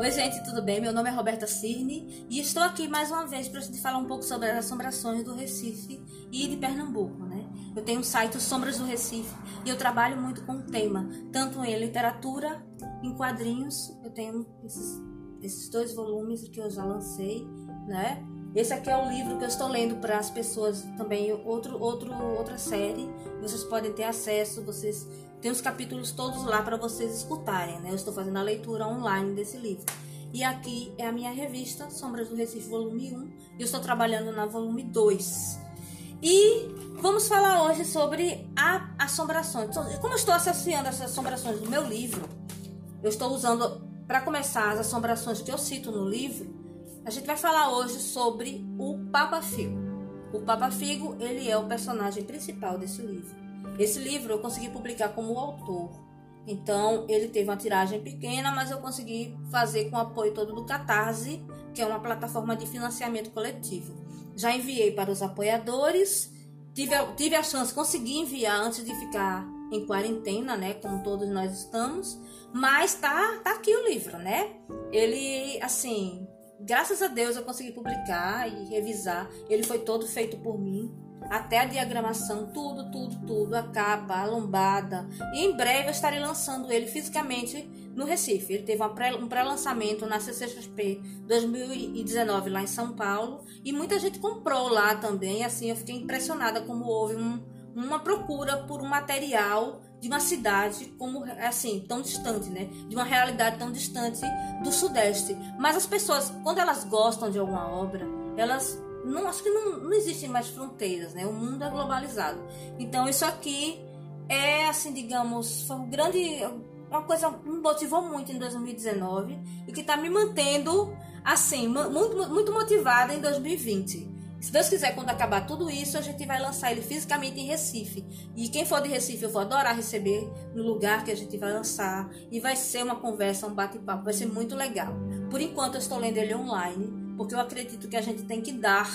Oi, gente, tudo bem? Meu nome é Roberta Cirne e estou aqui mais uma vez para gente falar um pouco sobre as assombrações do Recife e de Pernambuco, né? Eu tenho um site Sombras do Recife e eu trabalho muito com o tema, tanto em literatura, em quadrinhos. Eu tenho esses, esses dois volumes que eu já lancei, né? Esse aqui é o livro que eu estou lendo para as pessoas também, outro, outro, outra série. Vocês podem ter acesso, vocês tem os capítulos todos lá para vocês escutarem, né? Eu estou fazendo a leitura online desse livro. E aqui é a minha revista, Sombras do Recife, volume 1. E eu estou trabalhando na volume 2. E vamos falar hoje sobre a assombrações. Então, como eu estou associando essas assombrações do meu livro, eu estou usando, para começar, as assombrações que eu cito no livro. A gente vai falar hoje sobre o Papa Figo. O Papa Figo, ele é o personagem principal desse livro. Esse livro eu consegui publicar como autor. Então, ele teve uma tiragem pequena, mas eu consegui fazer com o apoio todo do Catarse, que é uma plataforma de financiamento coletivo. Já enviei para os apoiadores, tive a, tive a chance, consegui enviar antes de ficar em quarentena, né, como todos nós estamos, mas tá, tá aqui o livro, né? Ele, assim, graças a Deus eu consegui publicar e revisar. Ele foi todo feito por mim até a diagramação, tudo, tudo, tudo, a capa, a lombada. E em breve eu estarei lançando ele fisicamente no Recife. Ele teve um pré-lançamento na CCXP 2019 lá em São Paulo e muita gente comprou lá também. Assim, eu fiquei impressionada como houve um, uma procura por um material de uma cidade como assim tão distante, né? De uma realidade tão distante do Sudeste. Mas as pessoas, quando elas gostam de alguma obra, elas não acho que não, não existem mais fronteiras, né? O mundo é globalizado. Então isso aqui é assim, digamos, foi um grande uma coisa que me motivou muito em 2019 e que está me mantendo assim muito muito motivada em 2020. Se Deus quiser, quando acabar tudo isso, a gente vai lançar ele fisicamente em Recife. E quem for de Recife, eu vou adorar receber no lugar que a gente vai lançar. E vai ser uma conversa, um bate-papo, vai ser muito legal. Por enquanto, eu estou lendo ele online porque eu acredito que a gente tem que dar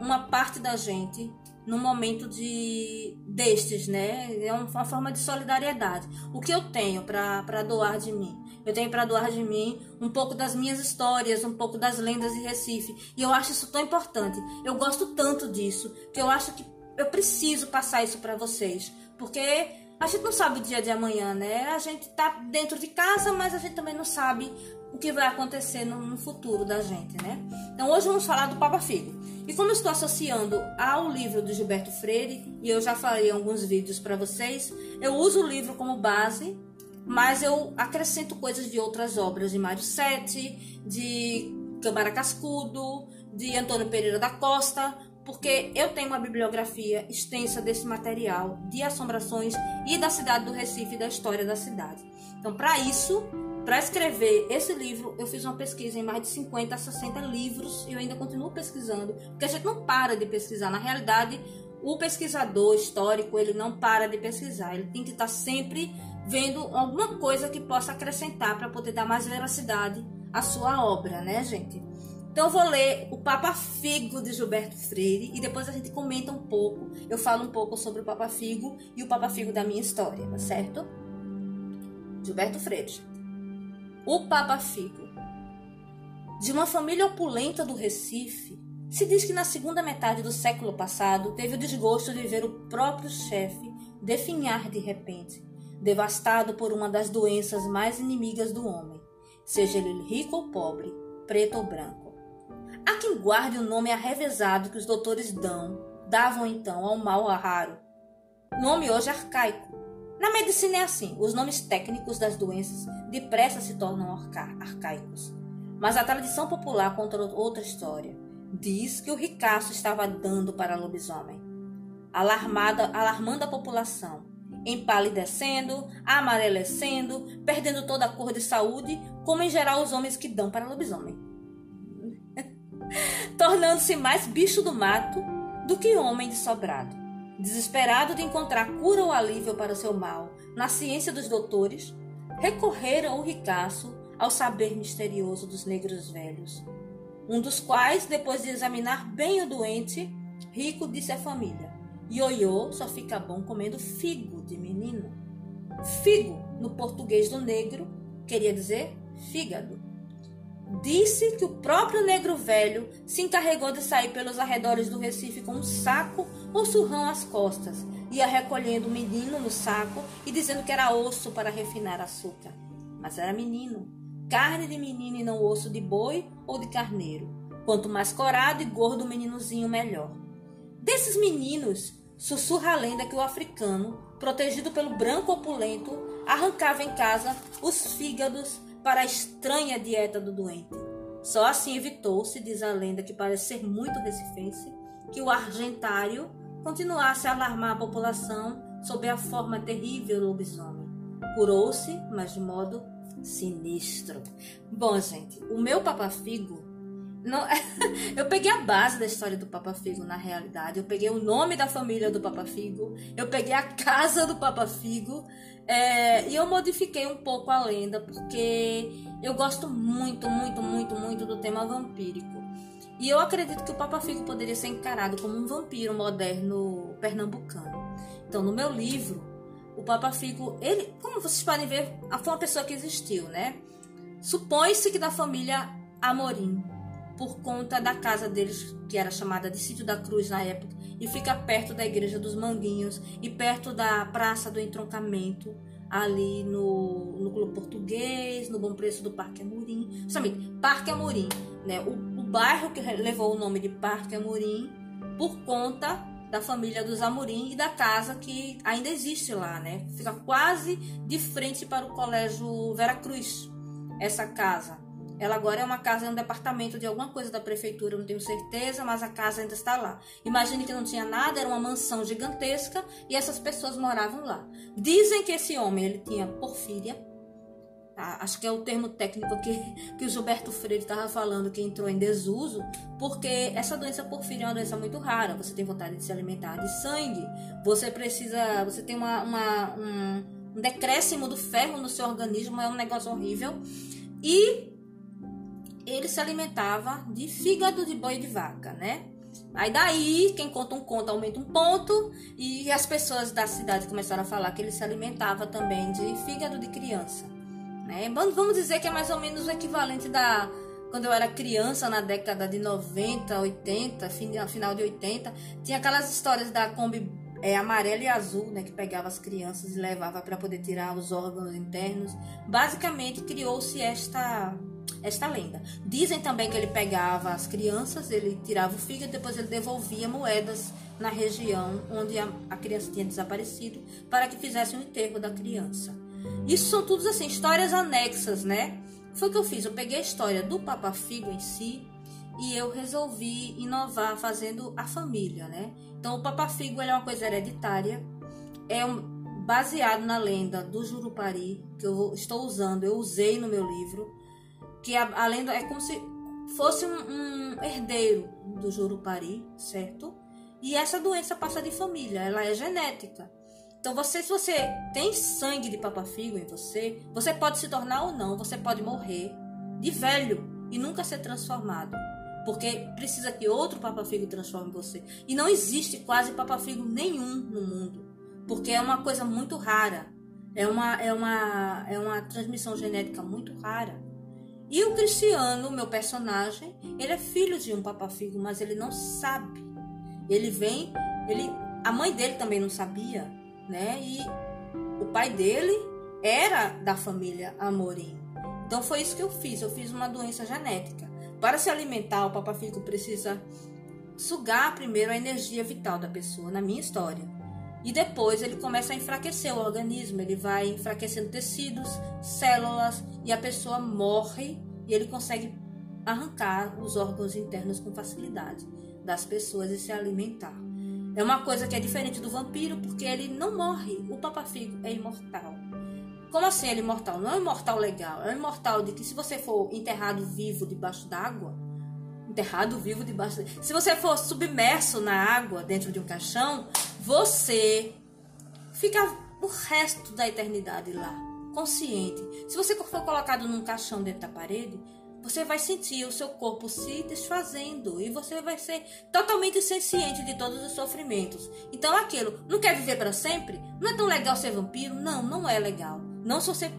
uma parte da gente no momento de destes, né? É uma forma de solidariedade. O que eu tenho para doar de mim? Eu tenho para doar de mim um pouco das minhas histórias, um pouco das lendas de Recife. E eu acho isso tão importante. Eu gosto tanto disso que eu acho que eu preciso passar isso para vocês, porque a gente não sabe o dia de amanhã, né? A gente tá dentro de casa, mas a gente também não sabe o que vai acontecer no, no futuro da gente, né? Então hoje vamos falar do Papa Figo. E como estou associando ao livro do Gilberto Freire, e eu já falei em alguns vídeos para vocês, eu uso o livro como base, mas eu acrescento coisas de outras obras, de Mário Sete, de Câmara Cascudo, de Antônio Pereira da Costa, porque eu tenho uma bibliografia extensa desse material de assombrações e da cidade do Recife e da história da cidade. Então, para isso, para escrever esse livro, eu fiz uma pesquisa em mais de 50 a 60 livros e eu ainda continuo pesquisando, porque a gente não para de pesquisar. Na realidade, o pesquisador histórico, ele não para de pesquisar, ele tem que estar sempre vendo alguma coisa que possa acrescentar para poder dar mais veracidade à sua obra, né, gente? Então eu vou ler o Papa Figo de Gilberto Freire e depois a gente comenta um pouco, eu falo um pouco sobre o Papa Figo e o Papa Figo da minha história, tá certo? Gilberto Freire. O Papa Figo. De uma família opulenta do Recife, se diz que na segunda metade do século passado teve o desgosto de ver o próprio chefe definhar de repente, devastado por uma das doenças mais inimigas do homem, seja ele rico ou pobre, preto ou branco. Há quem guarde o nome arrevezado que os doutores dão, davam então ao mal raro. Nome hoje arcaico, na medicina é assim: os nomes técnicos das doenças depressa se tornam arca arcaicos. Mas a tradição popular conta outra história. Diz que o ricaço estava dando para lobisomem, alarmada, alarmando a população, empalidecendo, amarelecendo, perdendo toda a cor de saúde, como em geral os homens que dão para lobisomem. Tornando-se mais bicho do mato do que homem de sobrado. Desesperado de encontrar cura ou alívio para o seu mal na ciência dos doutores, recorreram o ricaço ao saber misterioso dos negros velhos. Um dos quais, depois de examinar bem o doente, Rico disse à família: Ioiô só fica bom comendo figo de menino. Figo, no português do negro, queria dizer fígado. Disse que o próprio negro velho se encarregou de sair pelos arredores do Recife com um saco ou surrão às costas. Ia recolhendo o menino no saco e dizendo que era osso para refinar açúcar. Mas era menino. Carne de menino e não osso de boi ou de carneiro. Quanto mais corado e gordo o meninozinho, melhor. Desses meninos, sussurra a lenda que o africano, protegido pelo branco opulento, arrancava em casa os fígados para a estranha dieta do doente. Só assim evitou-se, diz a lenda que parece ser muito recifense, que o argentário continuasse a alarmar a população sob a forma terrível do lobisomem. Curou-se, mas de modo sinistro. Bom, gente, o meu papafigo não, eu peguei a base da história do Papa Figo na realidade. Eu peguei o nome da família do Papa Figo. Eu peguei a casa do Papa Figo. É, e eu modifiquei um pouco a lenda, porque eu gosto muito, muito, muito, muito do tema vampírico. E eu acredito que o Papa Figo poderia ser encarado como um vampiro moderno pernambucano. Então, no meu livro, o Papa Figo, ele, como vocês podem ver, foi uma pessoa que existiu, né? Supõe-se que da família Amorim por conta da casa deles, que era chamada de Sítio da Cruz na época, e fica perto da Igreja dos Manguinhos e perto da Praça do Entroncamento, ali no, no Clube Português, no Bom Preço do Parque Amorim. Justamente, Parque Amorim, né? O, o bairro que levou o nome de Parque Amorim por conta da família dos Amorim e da casa que ainda existe lá, né? Fica quase de frente para o Colégio Vera Cruz, essa casa. Ela agora é uma casa, é um departamento de alguma coisa da prefeitura, não tenho certeza, mas a casa ainda está lá. Imagine que não tinha nada, era uma mansão gigantesca e essas pessoas moravam lá. Dizem que esse homem ele tinha porfíria, tá? acho que é o termo técnico que, que o Gilberto Freire estava falando, que entrou em desuso, porque essa doença porfíria é uma doença muito rara. Você tem vontade de se alimentar de sangue, você precisa, você tem uma, uma um, um decréscimo do ferro no seu organismo, é um negócio horrível. E ele se alimentava de fígado de boi de vaca, né? Aí daí, quem conta um conto aumenta um ponto, e as pessoas da cidade começaram a falar que ele se alimentava também de fígado de criança. Né? Vamos dizer que é mais ou menos o equivalente da quando eu era criança, na década de 90, 80, final de 80, tinha aquelas histórias da Kombi é, amarela e azul, né, que pegava as crianças e levava para poder tirar os órgãos internos. Basicamente, criou-se esta esta lenda. Dizem também que ele pegava as crianças, ele tirava o fígado, depois ele devolvia moedas na região onde a, a criança tinha desaparecido para que fizessem o enterro da criança. Isso são todos assim histórias anexas, né? Foi o que eu fiz. Eu peguei a história do Papa Figo em si e eu resolvi inovar fazendo a família, né? Então o Papa Figo é uma coisa hereditária, é um, baseado na lenda do Jurupari que eu estou usando, eu usei no meu livro que a, a lenda é como se fosse um, um herdeiro do Jurupari, certo? E essa doença passa de família, ela é genética. Então, você, se você tem sangue de papafigo em você, você pode se tornar ou não, você pode morrer de velho e nunca ser transformado. Porque precisa que outro papafigo transforme você. E não existe quase papafigo nenhum no mundo. Porque é uma coisa muito rara. É uma, é uma, é uma transmissão genética muito rara. E o Cristiano, meu personagem, ele é filho de um papafigo, mas ele não sabe. Ele vem, ele, a mãe dele também não sabia, né? E o pai dele era da família Amorim. Então foi isso que eu fiz. Eu fiz uma doença genética. Para se alimentar, o papafigo precisa sugar primeiro a energia vital da pessoa, na minha história. E depois ele começa a enfraquecer o organismo, ele vai enfraquecendo tecidos, células e a pessoa morre e ele consegue arrancar os órgãos internos com facilidade das pessoas e se alimentar. É uma coisa que é diferente do vampiro porque ele não morre. O papafigo é imortal. Como assim ele é imortal? Não é um imortal legal, é um imortal de que se você for enterrado vivo debaixo d'água, enterrado vivo debaixo. Se você for submerso na água dentro de um caixão, você fica o resto da eternidade lá, consciente. Se você for colocado num caixão dentro da parede, você vai sentir o seu corpo se desfazendo e você vai ser totalmente consciente de todos os sofrimentos. Então, aquilo, não quer viver para sempre? Não é tão legal ser vampiro? Não, não é legal. Não se você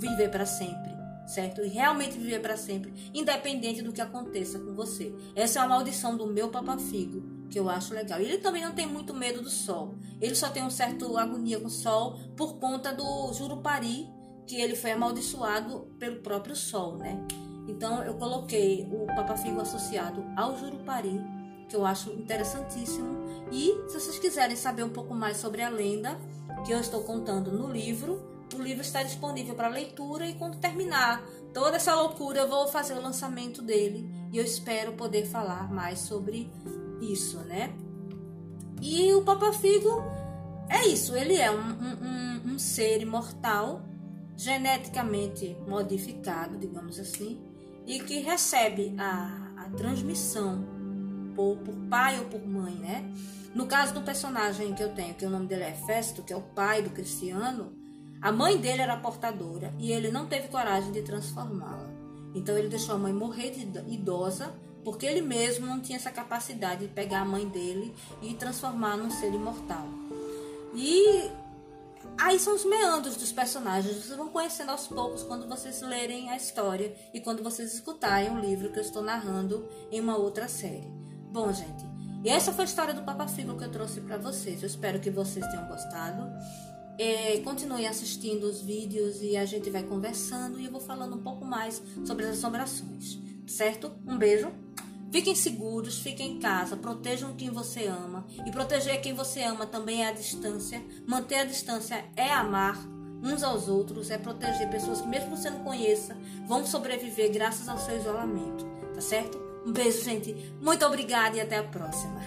viver para sempre. certo? E realmente viver para sempre, independente do que aconteça com você. Essa é a maldição do meu papafigo, que eu acho legal. Ele também não tem muito medo do sol. Ele só tem um certo agonia com o sol por conta do Jurupari, que ele foi amaldiçoado pelo próprio sol, né? Então eu coloquei o papafigo associado ao Jurupari, que eu acho interessantíssimo. E se vocês quiserem saber um pouco mais sobre a lenda que eu estou contando no livro, o livro está disponível para leitura e quando terminar toda essa loucura eu vou fazer o lançamento dele e eu espero poder falar mais sobre isso, né? E o Papa Figo é isso, ele é um, um, um ser imortal, geneticamente modificado, digamos assim, e que recebe a, a transmissão por, por pai ou por mãe, né? No caso do personagem que eu tenho, que o nome dele é Festo, que é o pai do Cristiano, a mãe dele era portadora e ele não teve coragem de transformá-la. Então ele deixou a mãe morrer de idosa, porque ele mesmo não tinha essa capacidade de pegar a mãe dele e transformar num ser imortal. E aí são os meandros dos personagens. Vocês vão conhecendo aos poucos quando vocês lerem a história e quando vocês escutarem o livro que eu estou narrando em uma outra série. Bom, gente, e essa foi a história do Papa Figo que eu trouxe para vocês. Eu espero que vocês tenham gostado. É, continue assistindo os vídeos e a gente vai conversando e eu vou falando um pouco mais sobre as assombrações, certo? Um beijo. Fiquem seguros, fiquem em casa, protejam quem você ama. E proteger quem você ama também é a distância. Manter a distância é amar uns aos outros, é proteger pessoas que, mesmo você não conheça, vão sobreviver graças ao seu isolamento, tá certo? Um beijo, gente. Muito obrigada e até a próxima.